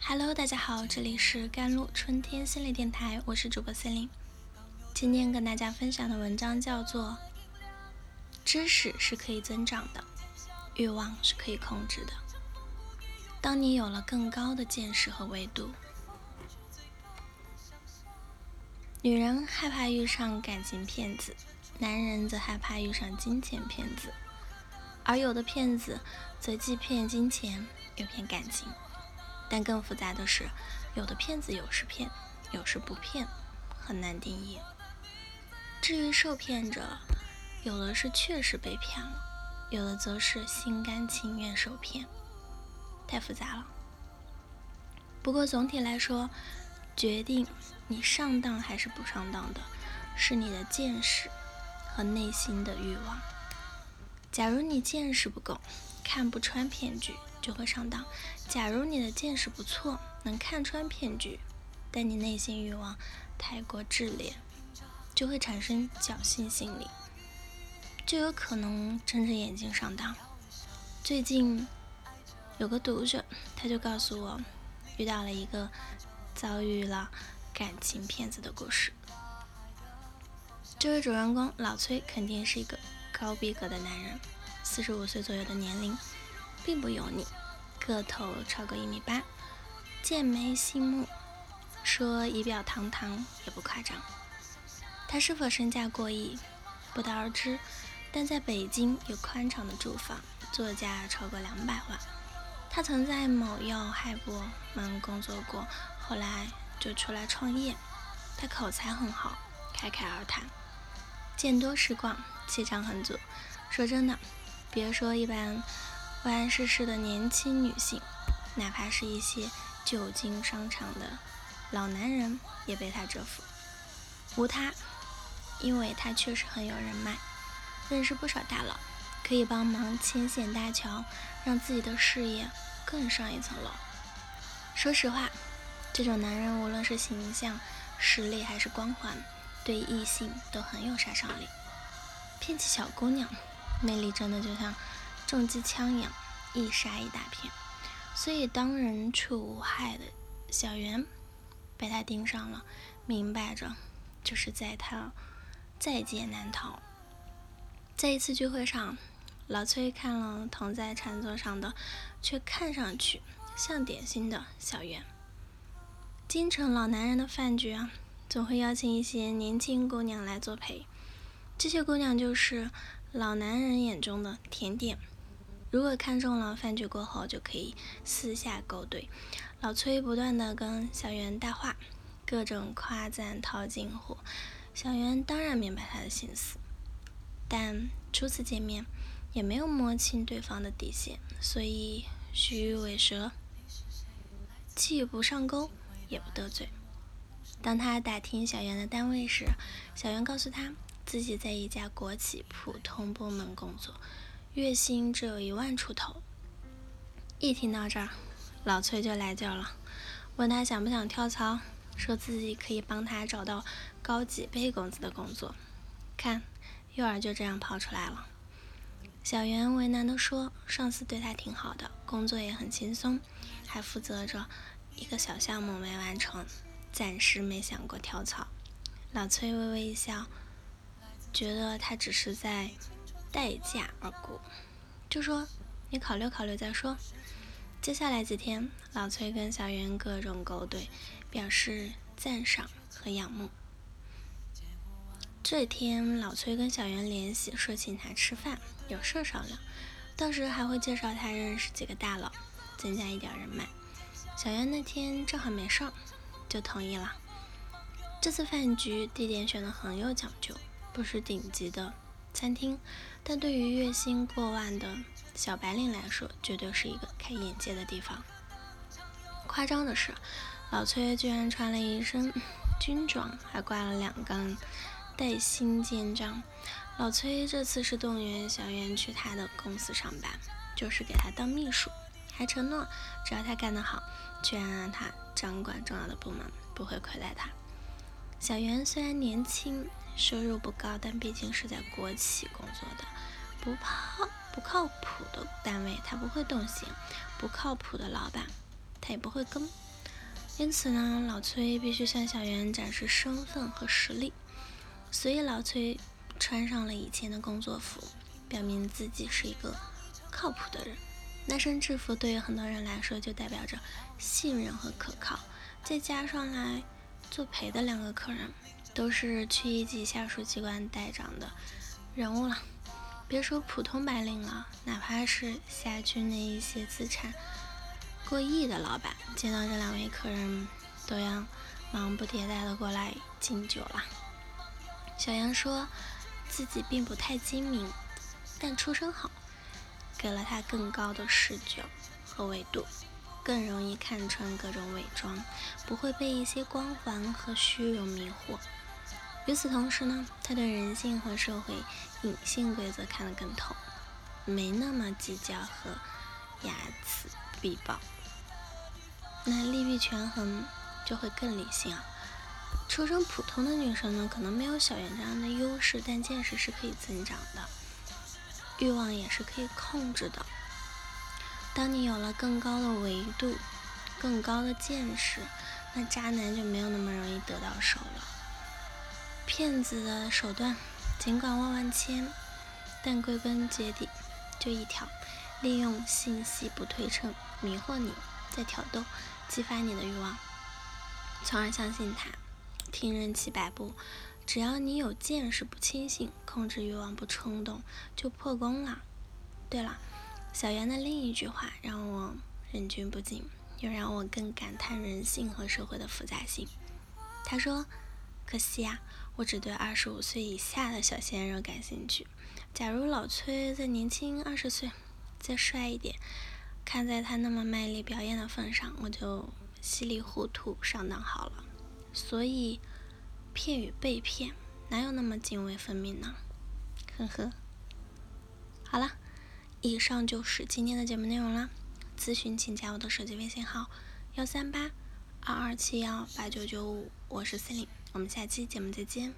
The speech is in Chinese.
Hello，大家好，这里是甘露春天心理电台，我是主播森林。今天跟大家分享的文章叫做《知识是可以增长的，欲望是可以控制的》。当你有了更高的见识和维度，女人害怕遇上感情骗子，男人则害怕遇上金钱骗子。而有的骗子则既骗金钱又骗感情，但更复杂的是，有的骗子有时骗，有时不骗，很难定义。至于受骗者，有的是确实被骗了，有的则是心甘情愿受骗，太复杂了。不过总体来说，决定你上当还是不上当的，是你的见识和内心的欲望。假如你见识不够，看不穿骗局，就会上当；假如你的见识不错，能看穿骗局，但你内心欲望太过炽烈，就会产生侥幸心理，就有可能睁着眼睛上当。最近有个读者，他就告诉我，遇到了一个遭遇了感情骗子的故事。这位主人公老崔肯定是一个。高逼格的男人，四十五岁左右的年龄，并不油腻，个头超过一米八，剑眉星目，说仪表堂堂也不夸张。他是否身价过亿，不得而知，但在北京有宽敞的住房，作价超过两百万。他曾在某药海部门工作过，后来就出来创业。他口才很好，侃侃而谈。见多识广，气场很足。说真的，别说一般不谙世事的年轻女性，哪怕是一些久经商场的老男人，也被他折服。无他，因为他确实很有人脉，认识不少大佬，可以帮忙牵线搭桥，让自己的事业更上一层楼。说实话，这种男人无论是形象、实力还是光环。对异性都很有杀伤力，骗起小姑娘，魅力真的就像重机枪一样，一杀一大片。所以当人畜无害的小圆被他盯上了，明摆着就是在他，在劫难逃。在一次聚会上，老崔看了躺在餐桌上的，却看上去像点心的小圆。京城老男人的饭局啊。总会邀请一些年轻姑娘来作陪，这些姑娘就是老男人眼中的甜点。如果看中了，饭局过后就可以私下勾兑。老崔不断的跟小袁搭话，各种夸赞套近乎。小袁当然明白他的心思，但初次见面也没有摸清对方的底线，所以虚伪蛇，既不上钩，也不得罪。当他打听小袁的单位时，小袁告诉他自己在一家国企普通部门工作，月薪只有一万出头。一听到这儿，老崔就来劲了，问他想不想跳槽，说自己可以帮他找到高几倍工资的工作。看，诱饵就这样跑出来了。小袁为难地说：“上司对他挺好的，工作也很轻松，还负责着一个小项目没完成。”暂时没想过跳槽，老崔微微一笑，觉得他只是在待价而沽，就说：“你考虑考虑再说。”接下来几天，老崔跟小袁各种勾兑，表示赞赏和仰慕。这天，老崔跟小袁联系，说请他吃饭，有事商量，到时还会介绍他认识几个大佬，增加一点人脉。小袁那天正好没事儿。就同意了。这次饭局地点选的很有讲究，不是顶级的餐厅，但对于月薪过万的小白领来说，绝对是一个开眼界的地方。夸张的是，老崔居然穿了一身军装，还挂了两根带薪肩章。老崔这次是动员小袁去他的公司上班，就是给他当秘书，还承诺只要他干得好，居然让他。掌管重要的部门不会亏待他。小袁虽然年轻，收入不高，但毕竟是在国企工作的，不怕不靠谱的单位他不会动心，不靠谱的老板他也不会跟。因此呢，老崔必须向小袁展示身份和实力。所以老崔穿上了以前的工作服，表明自己是一个靠谱的人。那身制服对于很多人来说就代表着信任和可靠。再加上来作陪的两个客人，都是区一级下属机关待长的人物了。别说普通白领了，哪怕是辖区内一些资产过亿的老板，见到这两位客人，都要忙不迭待的过来敬酒了。小杨说自己并不太精明，但出身好，给了他更高的视角和维度，更容易看穿各种伪装，不会被一些光环和虚荣迷惑。与此同时呢，他对人性和社会隐性规则看得更透，没那么计较和睚眦必报，那利弊权衡就会更理性啊。出身普通的女生呢，可能没有小圆这样的优势，但见识是可以增长的，欲望也是可以控制的。当你有了更高的维度、更高的见识，那渣男就没有那么容易得到手了。骗子的手段尽管万万千，但归根结底就一条：利用信息不对称迷惑你，再挑逗激发你的欲望，从而相信他。听人七百步，只要你有见识不轻信，控制欲望不冲动，就破功了。对了，小袁的另一句话让我忍俊不禁，又让我更感叹人性和社会的复杂性。他说：“可惜呀。”我只对二十五岁以下的小鲜肉感兴趣。假如老崔再年轻二十岁，再帅一点，看在他那么卖力表演的份上，我就稀里糊涂上当好了。所以，骗与被骗，哪有那么泾渭分明呢？呵呵。好了，以上就是今天的节目内容了。咨询请加我的手机微信号：幺三八二二七幺八九九五，我是 Celine。我们下期节目再见。